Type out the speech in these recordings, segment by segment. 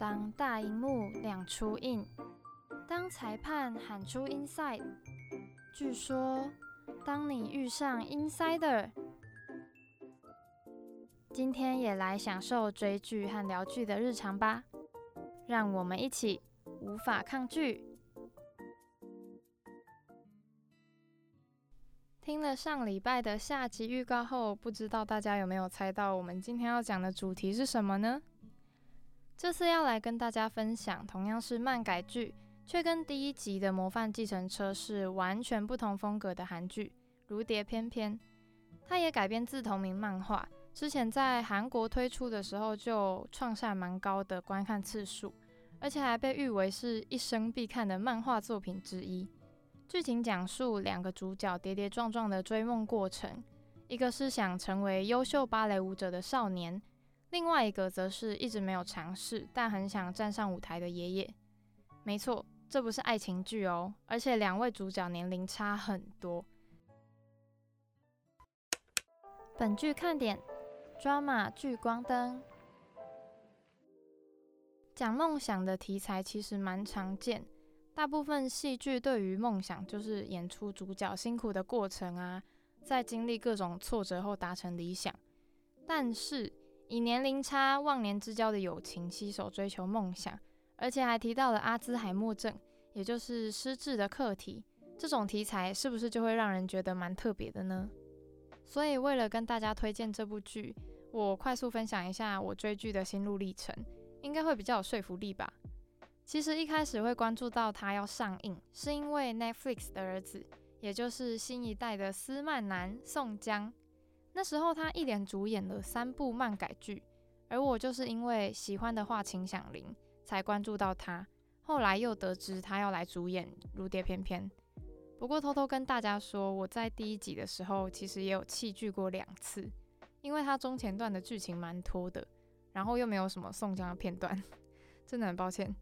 当大荧幕亮出印，当裁判喊出 inside，据说当你遇上 insider，今天也来享受追剧和聊剧的日常吧，让我们一起无法抗拒。听了上礼拜的下集预告后，不知道大家有没有猜到我们今天要讲的主题是什么呢？这次要来跟大家分享，同样是漫改剧，却跟第一集的《模范继承车》是完全不同风格的韩剧《如蝶翩翩》。它也改编自同名漫画，之前在韩国推出的时候就创下蛮高的观看次数，而且还被誉为是一生必看的漫画作品之一。剧情讲述两个主角跌跌撞撞的追梦过程，一个是想成为优秀芭蕾舞者的少年。另外一个则是一直没有尝试，但很想站上舞台的爷爷。没错，这不是爱情剧哦，而且两位主角年龄差很多。本剧看点：drama 聚光灯。讲梦想的题材其实蛮常见，大部分戏剧对于梦想就是演出主角辛苦的过程啊，在经历各种挫折后达成理想，但是。以年龄差、忘年之交的友情携手追求梦想，而且还提到了阿兹海默症，也就是失智的课题。这种题材是不是就会让人觉得蛮特别的呢？所以为了跟大家推荐这部剧，我快速分享一下我追剧的心路历程，应该会比较有说服力吧。其实一开始会关注到它要上映，是因为 Netflix 的儿子，也就是新一代的斯曼男宋江。那时候他一连主演了三部漫改剧，而我就是因为喜欢的话秦响铃才关注到他。后来又得知他要来主演《如蝶翩翩》，不过偷偷跟大家说，我在第一集的时候其实也有弃剧过两次，因为他中前段的剧情蛮拖的，然后又没有什么宋江的片段，真的很抱歉。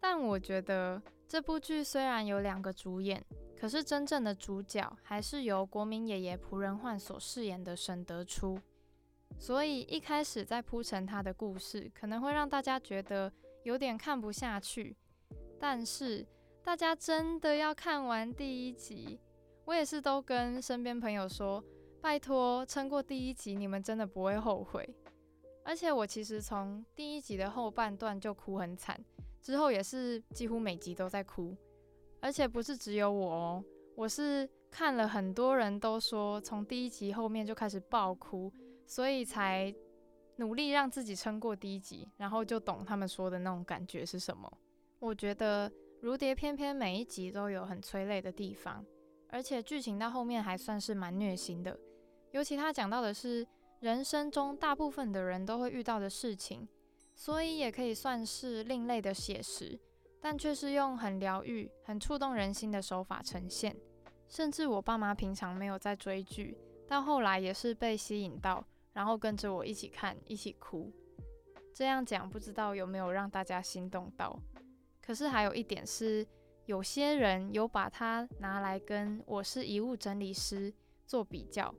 但我觉得这部剧虽然有两个主演。可是真正的主角还是由国民爷爷朴仁焕所饰演的沈德初，所以一开始在铺陈他的故事，可能会让大家觉得有点看不下去。但是大家真的要看完第一集，我也是都跟身边朋友说，拜托撑过第一集，你们真的不会后悔。而且我其实从第一集的后半段就哭很惨，之后也是几乎每集都在哭。而且不是只有我哦，我是看了很多人都说从第一集后面就开始爆哭，所以才努力让自己撑过第一集，然后就懂他们说的那种感觉是什么。我觉得《如蝶翩翩》每一集都有很催泪的地方，而且剧情到后面还算是蛮虐心的，尤其他讲到的是人生中大部分的人都会遇到的事情，所以也可以算是另类的写实。但却是用很疗愈、很触动人心的手法呈现，甚至我爸妈平常没有在追剧，到后来也是被吸引到，然后跟着我一起看、一起哭。这样讲不知道有没有让大家心动到？可是还有一点是，有些人有把它拿来跟我是遗物整理师做比较，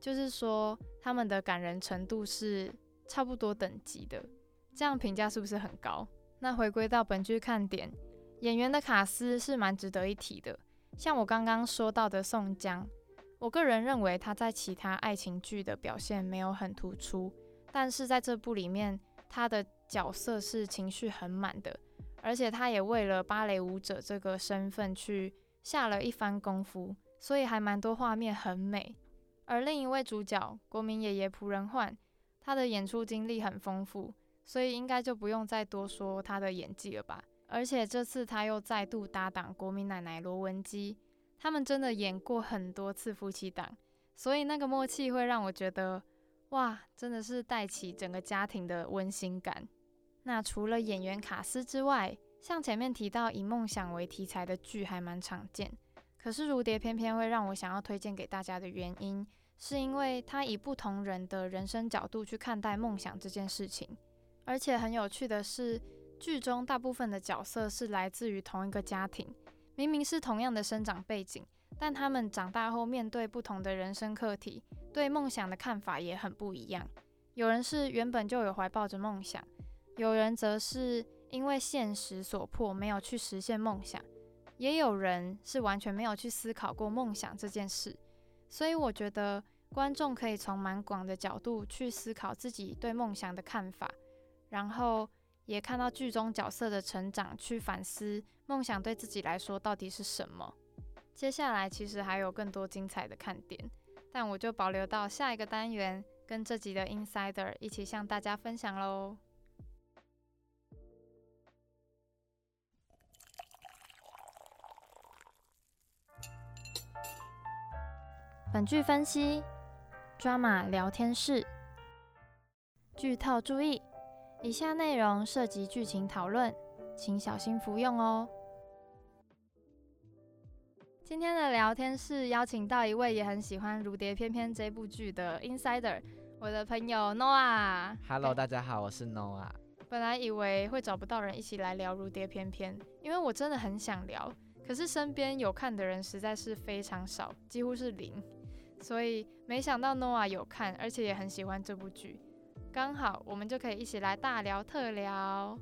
就是说他们的感人程度是差不多等级的，这样评价是不是很高？那回归到本剧看点，演员的卡斯是蛮值得一提的。像我刚刚说到的宋江，我个人认为他在其他爱情剧的表现没有很突出，但是在这部里面，他的角色是情绪很满的，而且他也为了芭蕾舞者这个身份去下了一番功夫，所以还蛮多画面很美。而另一位主角国民爷爷朴仁焕，他的演出经历很丰富。所以应该就不用再多说他的演技了吧。而且这次他又再度搭档国民奶奶罗文姬，他们真的演过很多次夫妻档，所以那个默契会让我觉得，哇，真的是带起整个家庭的温馨感。那除了演员卡斯之外，像前面提到以梦想为题材的剧还蛮常见，可是如蝶偏偏会让我想要推荐给大家的原因，是因为它以不同人的人生角度去看待梦想这件事情。而且很有趣的是，剧中大部分的角色是来自于同一个家庭，明明是同样的生长背景，但他们长大后面对不同的人生课题，对梦想的看法也很不一样。有人是原本就有怀抱着梦想，有人则是因为现实所迫没有去实现梦想，也有人是完全没有去思考过梦想这件事。所以我觉得观众可以从蛮广的角度去思考自己对梦想的看法，然后也看到剧中角色的成长，去反思梦想对自己来说到底是什么。接下来其实还有更多精彩的看点，但我就保留到下一个单元跟这集的 Insider 一起向大家分享喽。本剧分析：Drama 聊天室。剧透注意：以下内容涉及剧情讨论，请小心服用哦。今天的聊天室邀请到一位也很喜欢《如蝶翩翩》这部剧的 Insider，我的朋友 Noah。Hello，大家好，我是 Noah。本来以为会找不到人一起来聊《如蝶翩翩》，因为我真的很想聊，可是身边有看的人实在是非常少，几乎是零。所以没想到 Noah 有看，而且也很喜欢这部剧，刚好我们就可以一起来大聊特聊。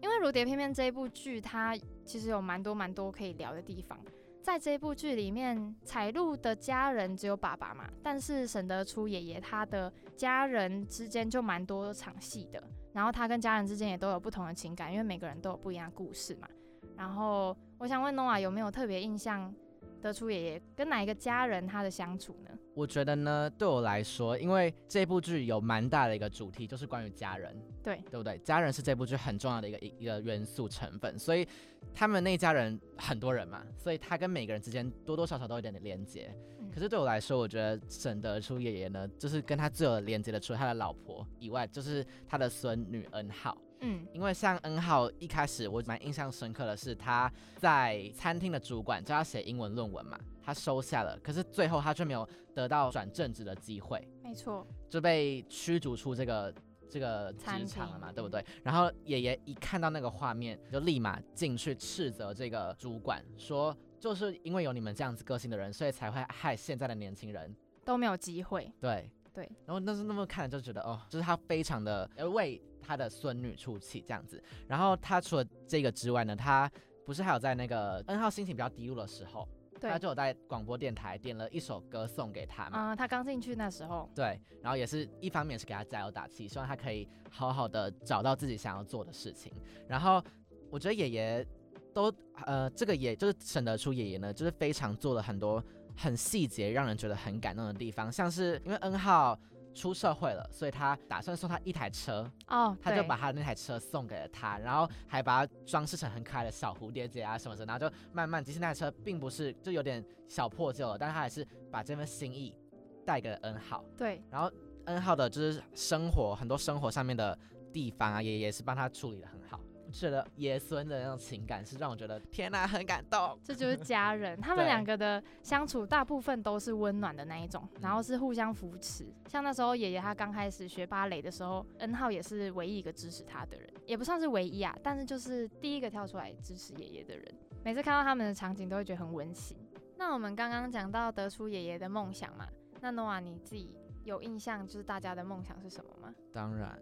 因为《如蝶翩翩》这一部剧，它其实有蛮多蛮多可以聊的地方。在这部剧里面，彩露的家人只有爸爸嘛，但是沈德初爷爷他的家人之间就蛮多场戏的，然后他跟家人之间也都有不同的情感，因为每个人都有不一样的故事嘛。然后我想问 Nova 有没有特别印象？得出爷爷跟哪一个家人他的相处呢？我觉得呢，对我来说，因为这部剧有蛮大的一个主题，就是关于家人，对对不对？家人是这部剧很重要的一个一个元素成分，所以他们那家人很多人嘛，所以他跟每个人之间多多少少都有点点连接。可是对我来说，我觉得沈德初爷爷呢，就是跟他最有连接的，除了他的老婆以外，就是他的孙女恩浩。嗯，因为像 N 号一开始我蛮印象深刻的是他在餐厅的主管叫他写英文论文嘛，他收下了，可是最后他却没有得到转正职的机会，没错，就被驱逐出这个这个职场了嘛，对不对？然后爷爷一看到那个画面，就立马进去斥责这个主管，说就是因为有你们这样子个性的人，所以才会害现在的年轻人都没有机会。对对，然后那是那么看就觉得哦，就是他非常的为。他的孙女出气这样子，然后他除了这个之外呢，他不是还有在那个 N 号心情比较低落的时候，他就有在广播电台点了一首歌送给他嘛。嗯，他刚进去那时候。对，然后也是一方面是给他加油打气，希望他可以好好的找到自己想要做的事情。然后我觉得爷爷都呃，这个也就是省得出爷爷呢，就是非常做了很多很细节让人觉得很感动的地方，像是因为 N 号。出社会了，所以他打算送他一台车哦，他就把他那台车送给了他，然后还把它装饰成很可爱的小蝴蝶结啊什么的，然后就慢慢，其实那台车并不是就有点小破旧了，但是他还是把这份心意带给了恩浩。对，然后恩浩的就是生活很多生活上面的地方啊，也也是帮他处理的很好。觉得爷孙的那种情感是让我觉得天哪，很感动。这就是家人，他们两个的相处大部分都是温暖的那一种，然后是互相扶持。像那时候爷爷他刚开始学芭蕾的时候恩浩也是唯一一个支持他的人，也不算是唯一啊，但是就是第一个跳出来支持爷爷的人。每次看到他们的场景都会觉得很温馨。那我们刚刚讲到得出爷爷的梦想嘛，那诺瓦你自己有印象就是大家的梦想是什么吗？当然。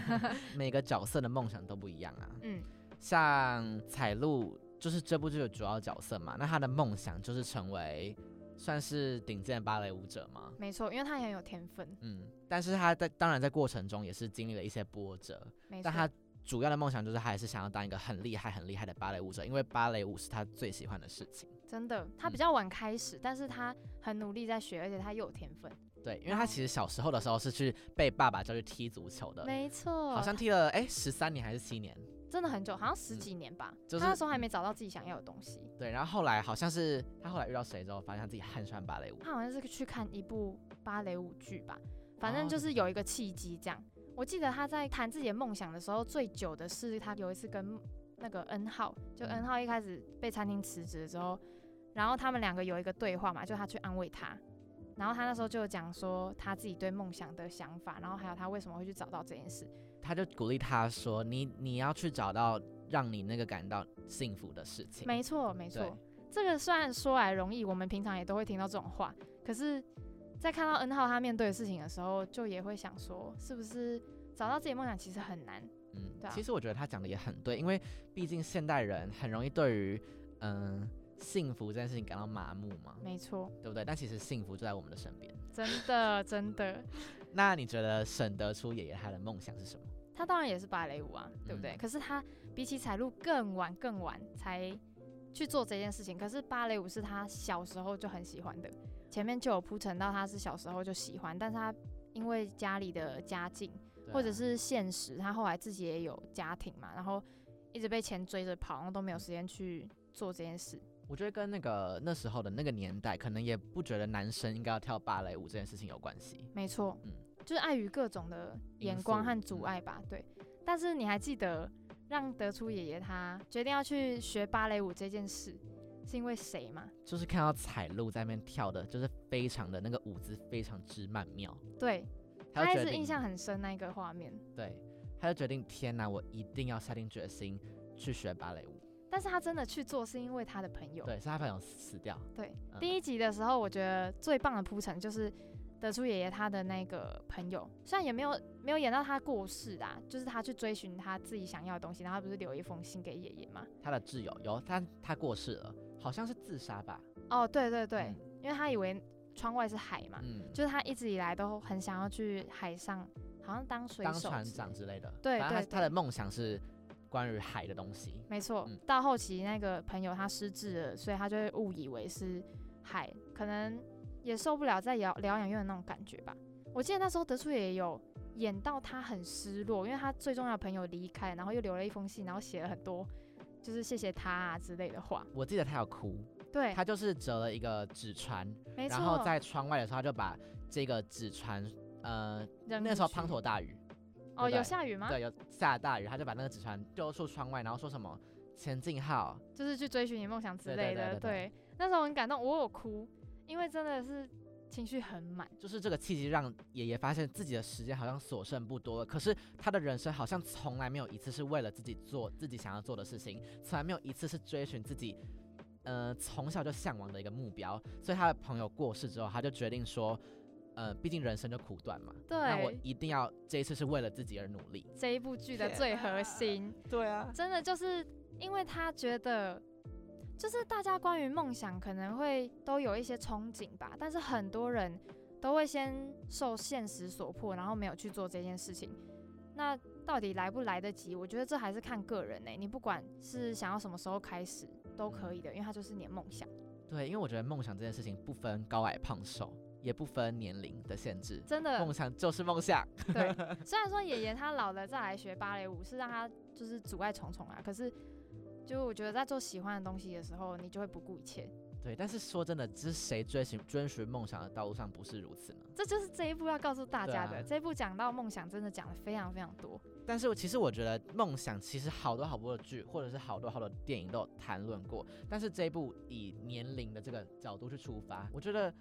每个角色的梦想都不一样啊。嗯，像彩露就是这部剧的主要角色嘛，那她的梦想就是成为算是顶尖芭蕾舞者吗？没错，因为她很有天分。嗯，但是她在当然在过程中也是经历了一些波折。但她主要的梦想就是还是想要当一个很厉害、很厉害的芭蕾舞者，因为芭蕾舞是他最喜欢的事情。真的，他比较晚开始，但是他很努力在学，而且他又有天分。对，因为他其实小时候的时候是去被爸爸叫去踢足球的，没错，好像踢了哎十三年还是七年，真的很久，好像十几年吧。就是那时候还没找到自己想要的东西。对，然后后来好像是他后来遇到谁之后，发现自己很喜欢芭蕾舞。他好像是去看一部芭蕾舞剧吧，反正就是有一个契机这样。我记得他在谈自己的梦想的时候，最久的是他有一次跟那个 N 号，就 N 号一开始被餐厅辞职的时候，然后他们两个有一个对话嘛，就他去安慰他。然后他那时候就讲说他自己对梦想的想法，然后还有他为什么会去找到这件事。他就鼓励他说：“你你要去找到让你那个感到幸福的事情。”没错，没错。这个虽然说来容易，我们平常也都会听到这种话，可是，在看到 N 号他面对的事情的时候，就也会想说，是不是找到自己梦想其实很难？嗯对啊，其实我觉得他讲的也很对，因为毕竟现代人很容易对于嗯、幸福这件事情感到麻木吗，没错，对不对？但其实幸福就在我们的身边。真的 真的，那你觉得沈德出爷爷他的梦想是什么？他当然也是芭蕾舞啊，对不对？嗯可是他比起彩路更晚更晚才去做这件事情，可是芭蕾舞是他小时候就很喜欢的，前面就有铺陈到他是小时候就喜欢，但是他因为家里的家境啊或者是现实，他后来自己也有家庭嘛，然后一直被钱追着跑，然后都没有时间去做这件事。我觉得跟那个那时候的那个年代，可能也不觉得男生应该要跳芭蕾舞这件事情有关系。没错，嗯就是碍于各种的眼光和阻嗯碍吧。对，但是你还记得让德初爷爷他决定要去学芭蕾舞这件事，是因为谁吗？就是看到彩路在那边跳的，就是非常的那个舞姿非常之曼妙，对，他还是印象很深那一个画面。对，他就决定天哪，我一定要下定决心去学芭蕾舞。但是他真的去做，是因为他的朋友。对，是他朋友死掉。对嗯第一集的时候，我觉得最棒的铺陈就是德叔爷爷他的那个朋友，虽然也没有没有演到他过世啊，就是他去追寻他自己想要的东西，然后他不是留一封信给爷爷吗？他的挚友有，他他过世了，好像是自杀吧？哦，对对对，嗯因为他以为窗外是海嘛，嗯，就是他一直以来都很想要去海上，好像当水当船长之类的。对对他的梦想是关于海的东西。没错，嗯到后期那个朋友他失智了，所以他就会误以为是海，可能也受不了在疗疗养院的那种感觉吧。我记得那时候德叔也有演到他很失落，因为他最重要的朋友离开，然后又留了一封信，然后写了很多就是谢谢他啊之类的话。我记得他有哭，对，他就是折了一个纸船，然后在窗外的时候，他就把这个纸船，呃，扔那时候滂沱大雨，哦有下雨吗？对，有下大雨，他就把那个纸船丢出窗外，然后说什么前进号，就是去追寻你梦想之类的。对那时候很感动，我有哭，因为真的是情绪很满。就是这个契机让爷爷发现自己的时间好像所剩不多了，可是他的人生好像从来没有一次是为了自己做自己想要做的事情，从来没有一次是追寻自己，呃，从小就向往的一个目标。所以他的朋友过世之后，他就决定说，呃，毕竟人生就苦短嘛，对那我，一定要这一次是为了自己而努力。这一部剧的最核心。对啊，真的就是因为他觉得，就是大家关于梦想可能会都有一些憧憬吧，但是很多人都会先受现实所迫，然后没有去做这件事情。那到底来不来得及？我觉得这还是看个人呢、你不管是想要什么时候开始都可以的，因为它就是你的梦想。对，因为我觉得梦想这件事情不分高矮胖瘦，也不分年龄的限制，真的梦，想就是梦想。对。虽然说爷爷他老了再来学芭蕾舞是让他就是阻碍重重啊，可是就我觉得在做喜欢的东西的时候，你就会不顾一切。对，但是说真的，这是谁追寻追寻梦想的道路上不是如此呢？这就是这一部要告诉大家的。啊这一部讲到梦想，真的讲的非常非常多。但是我其实我觉得梦想其实好多好多的剧，或者是好多好多电影都有谈论过。但是这一部以年龄的这个角度去出发，我觉得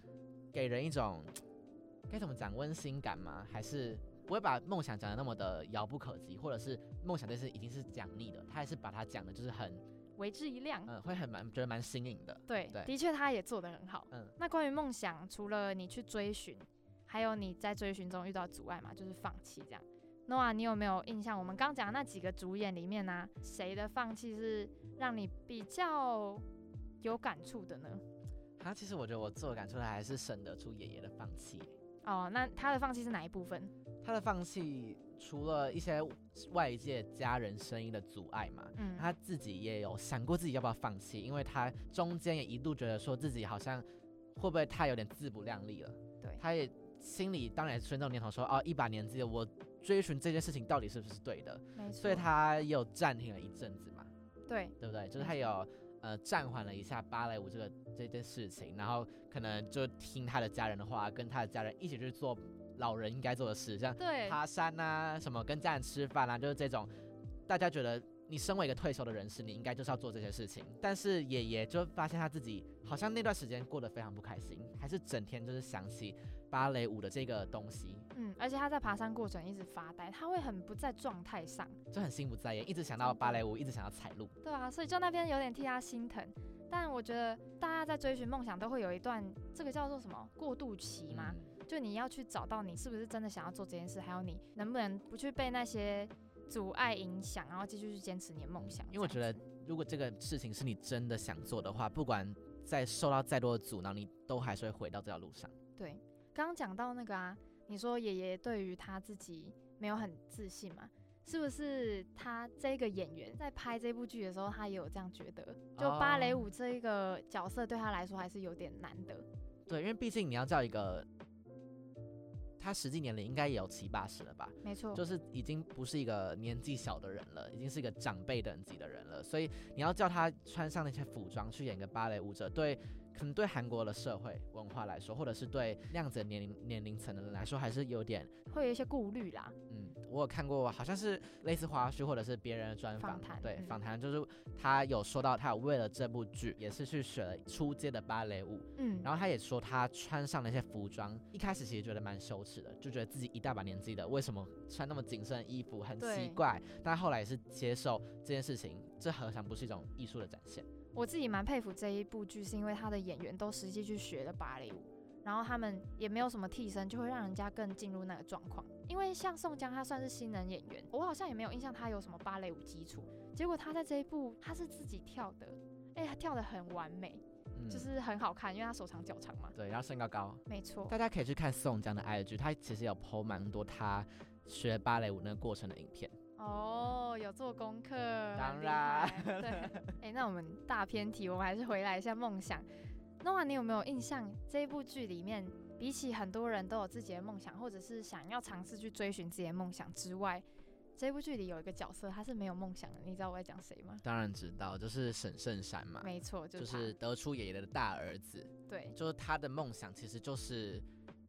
给人一种 该怎么讲温馨感吗？还是不会把梦想讲的那么的遥不可及，或者是梦想这是已经是讲腻的，他还是把它讲的就是很为之一亮。嗯、会很蛮觉得蛮新颖的。对，对的确他也做得很好。嗯那关于梦想，除了你去追寻，还有你在追寻中遇到阻碍嘛，就是放弃这样。Noah，你有没有印象？我们刚讲的那几个主演里面呢、谁的放弃是让你比较有感触的呢？他其实我觉得我自我感触的还是省得出爷爷的放弃。哦，那他的放弃是哪一部分？他的放弃除了一些外界家人声音的阻碍嘛，嗯，他自己也有想过自己要不要放弃，因为他中间也一度觉得说自己好像会不会太有点自不量力了。对他也心里当然也存这种念头说，哦，一把年纪了，我追寻这件事情到底是不是对的？没错。所以他也有暂停了一阵子嘛，对对不对？就是他有呃暂缓了一下芭蕾舞这个这件事情，然后可能就听他的家人的话，跟他的家人一起去做老人应该做的事，像对爬山啊，什么跟家人吃饭啊，就是这种，大家觉得你身为一个退休的人士，你应该就是要做这些事情。但是爷爷就发现他自己好像那段时间过得非常不开心，还是整天就是想起芭蕾舞的这个东西，嗯，而且他在爬山过程一直发呆，他会很不在状态上。就很心不在焉，一直想到芭蕾舞，一直想要踩路。对啊，所以就那边有点替他心疼。但我觉得大家在追寻梦想都会有一段这个叫做什么过渡期嘛，嗯就你要去找到你是不是真的想要做这件事，还有你能不能不去被那些阻碍、影响，然后继续去坚持你的梦想。因为我觉得，如果这个事情是你真的想做的话，不管再受到再多的阻挠，你都还是会回到这条路上。对，刚刚讲到那个啊，你说爷爷对于他自己没有很自信嘛？是不是他这个演员在拍这部剧的时候，他也有这样觉得？就芭蕾舞这一个角色对他来说还是有点难的。对，因为毕竟你要叫一个。他实际年龄应该也有七八十了吧？没错，就是已经不是一个年纪小的人了，已经是一个长辈等级的人了。所以你要叫他穿上那些服装去演个芭蕾舞者，对。可能对韩国的社会文化来说，或者是对那样子年龄年龄层的人来说，还是有点会有一些顾虑啦。嗯，我有看过，好像是类似花絮或者是别人的专访，对访谈，就是他有说到，他有为了这部剧也是去学了初阶的芭蕾舞。嗯，然后他也说，他穿上那些服装，一开始其实觉得蛮羞耻的，就觉得自己一大把年纪的，为什么穿那么紧身的衣服，很奇怪。但后来也是接受这件事情，这何尝不是一种艺术的展现？我自己蛮佩服这一部剧，是因为他的演员都实际去学了芭蕾舞，然后他们也没有什么替身，就会让人家更进入那个状况。因为像宋江，他算是新人演员，我好像也没有印象他有什么芭蕾舞基础。结果他在这一部，他是自己跳的，哎，他跳的很完美，就是很好看，因为他手长脚长嘛。对，然后身高高。没错。大家可以去看宋江的 IG，他其实有 PO 蛮多他学芭蕾舞那个过程的影片。哦，有做功课，当然，对。哎，那我们大偏题，我们还是回来一下梦想。诺瓦，你有没有印象这一部剧里面，比起很多人都有自己的梦想，或者是想要尝试去追寻自己的梦想之外，这部剧里有一个角色他是没有梦想的，你知道我在讲谁吗？当然知道，就是沈圣山嘛。没错，就是德出爷爷的大儿子。对，就是他的梦想其实就是。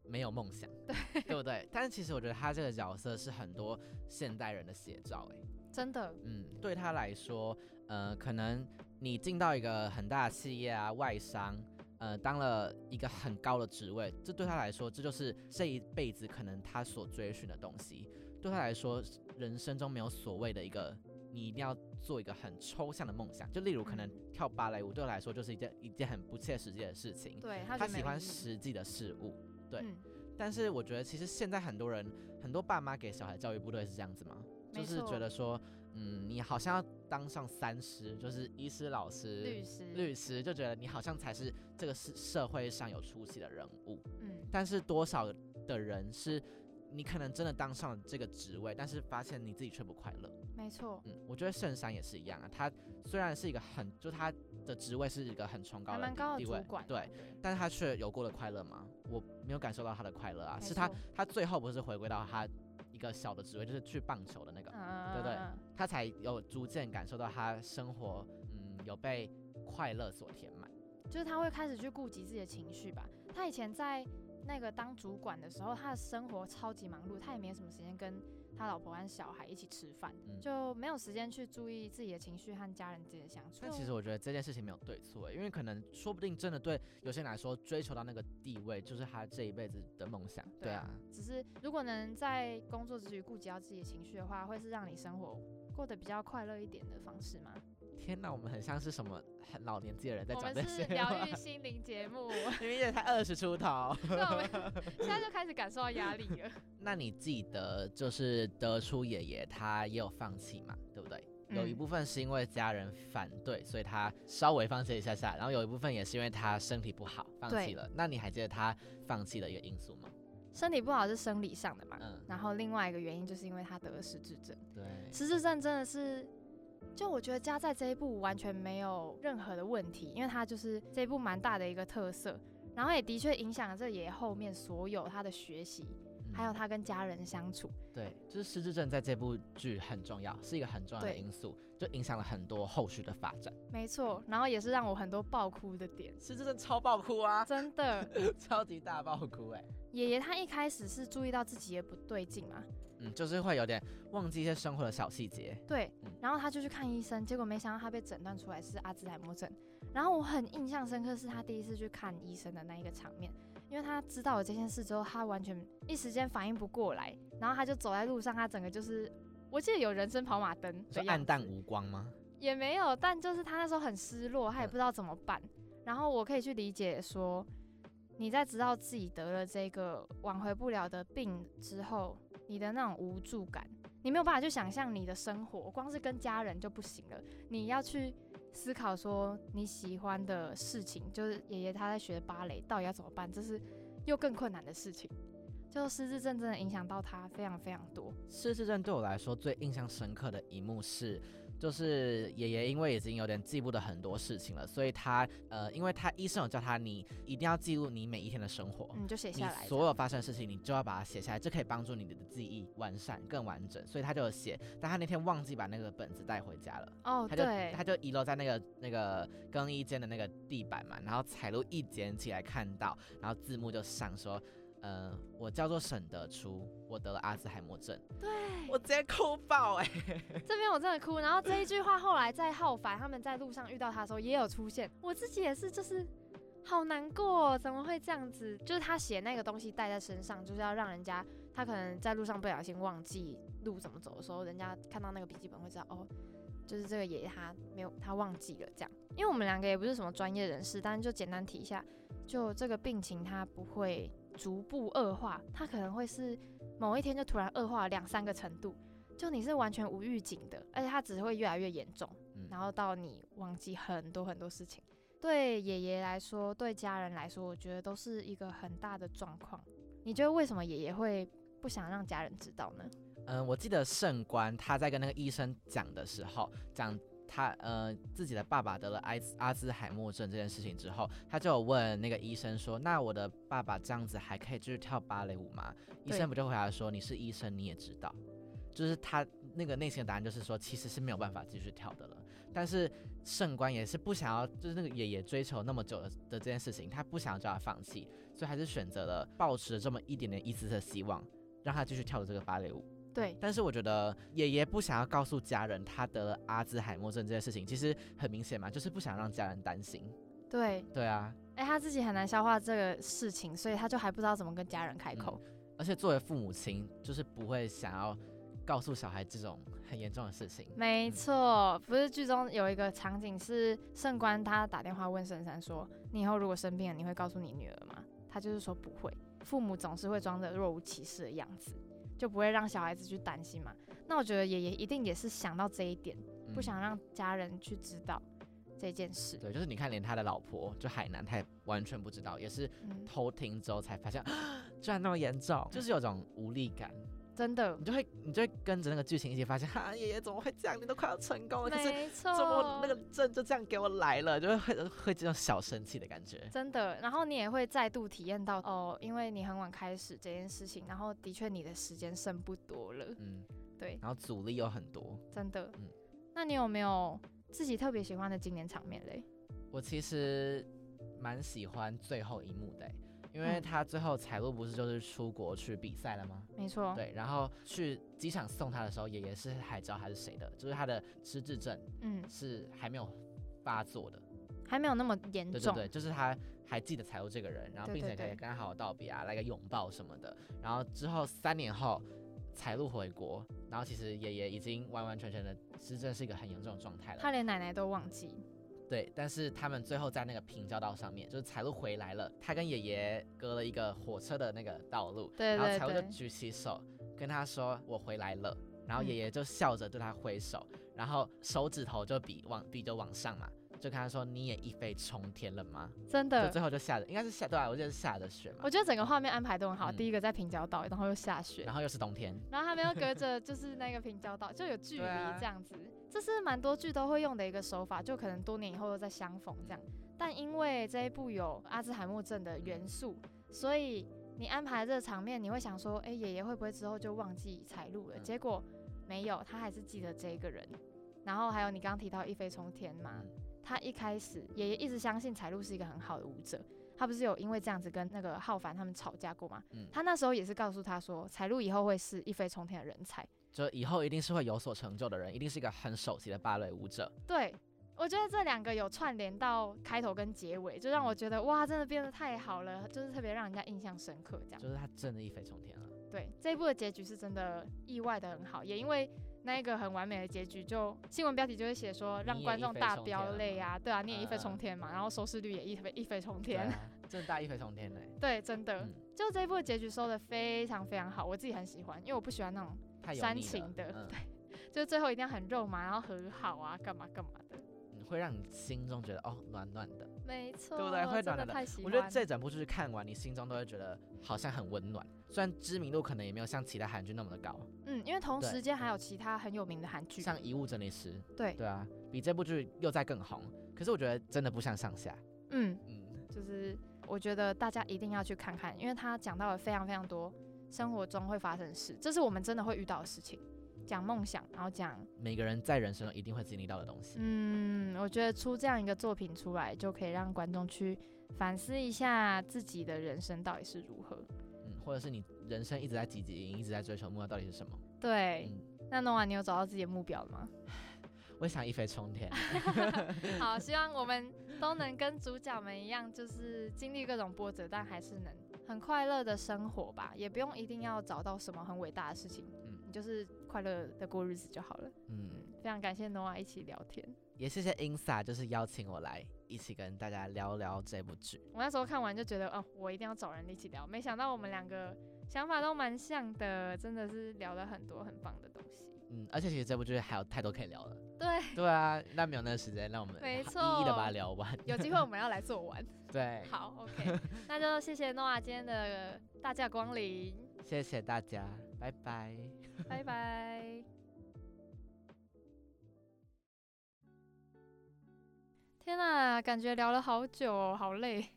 没有梦想，对对不对？但是其实我觉得他这个角色是很多现代人的写照，哎，真的，嗯，对他来说，呃，可能你进到一个很大的企业啊，外商，呃，当了一个很高的职位，这对他来说，这就是这一辈子可能他所追寻的东西。对他来说，人生中没有所谓的一个，你一定要做一个很抽象的梦想。就例如可能跳芭蕾舞，对我来说就是一件一件很不切实际的事情。对他喜欢实际的事物。对，但是我觉得其实现在很多人，很多爸妈给小孩教育部队是这样子吗？就是觉得说，嗯，你好像要当上三师，就是医师、老师、律师、律师，就觉得你好像才是这个是社会上有出息的人物。嗯，但是多少的人是？你可能真的当上了这个职位，但是发现你自己却不快乐。没错，嗯，我觉得圣山也是一样啊。他虽然是一个很，就他的职位是一个很崇高的地位，对，但是他却有过的快乐吗？我没有感受到他的快乐啊。是他，他最后不是回归到他一个小的职位，就是去棒球的那个，对不对？他才有逐渐感受到他生活，嗯，有被快乐所填满。就是他会开始去顾及自己的情绪吧。他以前在。那个当主管的时候，他的生活超级忙碌，他也没什么时间跟他老婆和小孩一起吃饭，就没有时间去注意自己的情绪和家人之间的相处。但其实我觉得这件事情没有对错，因为可能说不定真的对有些人来说，追求到那个地位就是他这一辈子的梦想。对啊，只是如果能在工作之余顾及到自己的情绪的话，会是让你生活过得比较快乐一点的方式吗？天哪，我们很像是什么很 老年纪的人在讲这些。疗愈心灵节目，明明也才二十出头。对，我们 现在就开始感受到压力了。那你记得，就是得出爷爷他也有放弃嘛，对不对？有一部分是因为家人反对，所以他稍微放弃一下下，然后有一部分也是因为他身体不好放弃了。那你还记得他放弃的一个因素吗？身体不好是生理上的嘛，嗯。然后另外一个原因就是因为他得了失智症。对，失智症真的是。就我觉得加在这一部完全没有任何的问题，因为它就是这一部蛮大的一个特色，然后也的确影响了这爷后面所有他的学习，还有他跟家人相处。对，就是失智症在这部剧很重要，是一个很重要的因素，就影响了很多后续的发展。没错，然后也是让我很多爆哭的点。失智症超爆哭啊！真的，超级大爆哭哎！爷爷他一开始是注意到自己也不对劲嘛。嗯，就是会有点忘记一些生活的小细节。对，然后他就去看医生，结果没想到他被诊断出来是阿兹海默症。然后我很印象深刻是他第一次去看医生的那一个场面，因为他知道了这件事之后，他完全一时间反应不过来，然后他就走在路上，他整个就是，我记得有人生跑马灯，是暗淡无光吗？也没有，但就是他那时候很失落，他也不知道怎么办。然后我可以去理解说，你在知道自己得了这个挽回不了的病之后。你的那种无助感，你没有办法去想象你的生活，光是跟家人就不行了。你要去思考说你喜欢的事情，就是爷爷他在学芭蕾，到底要怎么办？这是又更困难的事情。就失智症真的影响到他非常非常多。失智症对我来说最印象深刻的一幕是。就是爷爷，因为已经有点记不得很多事情了，所以他呃，因为他医生有叫他，你一定要记录你每一天的生活，你就写下来，所有发生的事情你就要把它写下来，这可以帮助你的记忆完善更完整。所以他就写，但他那天忘记把那个本子带回家了，哦，他就他就遗留在那个那个更衣间的那个地板嘛，然后彩录一捡起来看到，然后字幕就上说。呃，我叫做沈德初，我得了阿兹海默症。对，我直接哭爆哎！这边我真的哭。然后这一句话后来在浩凡他们在路上遇到他的时候也有出现。我自己也是，就是好难过，怎么会这样子？就是他写那个东西带在身上，就是要让人家他可能在路上不小心忘记路怎么走的时候，人家看到那个笔记本会知道哦，就是这个爷爷他没有他忘记了这样。因为我们两个也不是什么专业人士，但是就简单提一下，就这个病情他不会。逐步恶化，它可能会是某一天就突然恶化两三个程度，就你是完全无预警的，而且它只会越来越严重，然后到你忘记很多很多事情。对爷爷来说，对家人来说，我觉得都是一个很大的状况。你觉得为什么爷爷会不想让家人知道呢？嗯，我记得圣官他在跟那个医生讲的时候讲。他呃自己的爸爸得了阿阿兹海默症这件事情之后，他就有问那个医生说：“那我的爸爸这样子还可以继续跳芭蕾舞吗？”医生不就回答说：“你是医生，你也知道，就是他那个内心的答案就是说，其实是没有办法继续跳的了。但是圣官也是不想要，就是那个爷爷追求那么久的的这件事情，他不想要叫他放弃，所以还是选择了保持这么一点点一丝的希望，让他继续跳的这个芭蕾舞。”对，但是我觉得爷爷不想要告诉家人他得了阿兹海默症这件事情，其实很明显嘛，就是不想让家人担心。对，对啊，哎，他自己很难消化这个事情，所以他就还不知道怎么跟家人开口。而且作为父母亲，就是不会想要告诉小孩这种很严重的事情。没错，不是剧中有一个场景是圣官他打电话问圣山说：“你以后如果生病了，你会告诉你女儿吗？”他就是说不会。父母总是会装着若无其事的样子。就不会让小孩子去担心嘛？那我觉得爷爷一定也是想到这一点，不想让家人去知道这件事。对，就是你看，连他的老婆就海南，他也完全不知道，也是偷听之后才发现，居然那么严重，就是有种无力感。真的，你就会你就会跟着那个剧情一起发现，哈，爷爷怎么会这样？你都快要成功了，没错，怎么那个证就这样给我来了？就会会会这种小生气的感觉。真的，然后你也会再度体验到哦，因为你很晚开始这件事情，然后的确你的时间剩不多了。嗯，对。然后阻力有很多。真的。嗯。那你有没有自己特别喜欢的经典场面嘞？我其实蛮喜欢最后一幕的。因为他最后彩路不是就是出国去比赛了吗？没错。对，然后去机场送他的时候，爷爷是还知道他是谁的，就是他的失智症，嗯，是还没有发作的，还没有那么严重。对对对，就是他还记得财路这个人，然后并且可以跟他好好道别啊，来个拥抱什么的。然后之后三年后，财路回国，然后其实爷爷已经完完全全的失智是一个很严重的状态了，他连奶奶都忘记。对，但是他们最后在那个平交道上面，就是彩路回来了，他跟爷爷隔了一个火车的那个道路，对然后彩路就举起手跟他说：“我回来了。”然后爷爷就笑着对他挥手，然后手指头就比往比就往上嘛，就跟他说：“你也一飞冲天了吗？”真的，就最后就下着，应该是下对啊，我记得是下着雪嘛。我觉得整个画面安排都很好，第一个在平交道，然后又下雪，然后又是冬天，然后他们又隔着就是那个平交道，就有距离这样子。这是蛮多剧都会用的一个手法，就可能多年以后又再相逢这样。但因为这一部有阿兹海默症的元素，所以你安排这个场面，你会想说，哎，爷爷会不会之后就忘记彩路了？结果没有，他还是记得这个人。然后还有你刚刚提到一飞冲天嘛，他一开始爷爷一直相信彩路是一个很好的舞者，他不是有因为这样子跟那个浩凡他们吵架过吗？他那时候也是告诉他说，彩路以后会是一飞冲天的人才。就以后一定是会有所成就的人，一定是一个很首席的芭蕾舞者。对，我觉得这两个有串联到开头跟结尾，就让我觉得哇，真的变得太好了，就是特别让人家印象深刻。这样，就是他真的一飞冲天了。对，这一部的结局是真的意外的很好，也因为那一个很完美的结局，就新闻标题就会写说让观众大飙泪啊，对啊，你也一飞冲天嘛，然后收视率也一飞一飞冲天，真的大一飞冲天嘞。对，真的，就这一部的结局收的非常非常好，我自己很喜欢，因为我不喜欢那种。煽情的，嗯对，就最后一定要很肉麻，然后和好啊，干嘛干嘛的。嗯会让你心中觉得哦暖暖的。没错，对不对会暖的太喜欢。我觉得这整部剧看完，你心中都会觉得好像很温暖，虽然知名度可能也没有像其他韩剧那么的高，嗯，因为同时间还有其他很有名的韩剧，像《遗物整理师》，对，对啊，比这部剧又在更红。可是我觉得真的不相上下。嗯，嗯，就是我觉得大家一定要去看看，因为他讲到了非常非常多生活中会发生的事，这是我们真的会遇到的事情。讲梦想，然后讲，每个人在人生中一定会经历到的东西。嗯，我觉得出这样一个作品出来，就可以让观众去反思一下自己的人生到底是如何。嗯，或者是你人生一直在积极，一直在追求目标到底是什么？对，嗯，那诺瓦，你有找到自己的目标了吗？我也想一飞冲天。好，希望我们都能跟主角们一样，就是经历各种波折，但还是能很快乐的生活吧。也不用一定要找到什么很伟大的事情，嗯你就是快乐的过日子就好了。嗯，嗯，非常感谢 Noah 一起聊天。也谢谢 Insa，就是邀请我来一起跟大家聊聊这部剧。我那时候看完就觉得，哦，我一定要找人一起聊。没想到我们两个想法都蛮像的，真的是聊了很多很棒的东西。嗯，而且其实这部剧还有太多可以聊了。对，对啊，那没有那个时间，让我们没错一一的把它聊完。有机会我们要来做完。对，好，OK，那就谢谢诺瓦今天的大驾光临，谢谢大家，拜拜。拜拜。天呐，感觉聊了好久哦，好累。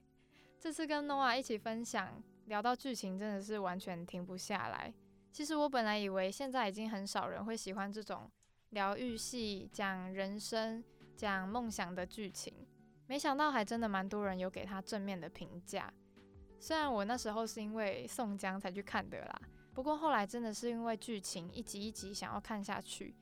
这次跟 Noah 一起分享，聊到剧情真的是完全停不下来。其实我本来以为现在已经很少人会喜欢这种疗愈系、讲人生、讲梦想的剧情，没想到还真的蛮多人有给他正面的评价。虽然我那时候是因为宋江才去看的啦，不过后来真的是因为剧情一集一集想要看下去，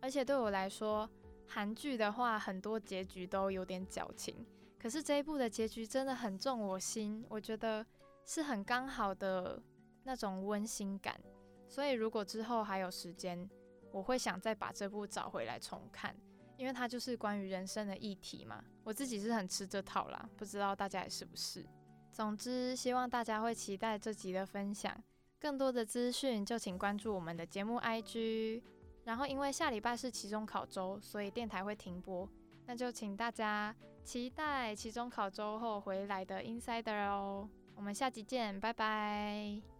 而且对我来说，韩剧的话很多结局都有点矫情，可是这一部的结局真的很重我心，我觉得是很刚好的那种温馨感。所以如果之后还有时间，我会想再把这部找回来重看，因为它就是关于人生的议题嘛。我自己是很吃这套啦，不知道大家也是不是。总之，希望大家会期待这集的分享。更多的资讯就请关注我们的节目 IG。然后因为下礼拜是期中考周，所以电台会停播，那就请大家期待期中考周后回来的 Insider 哦。我们下集见，拜拜。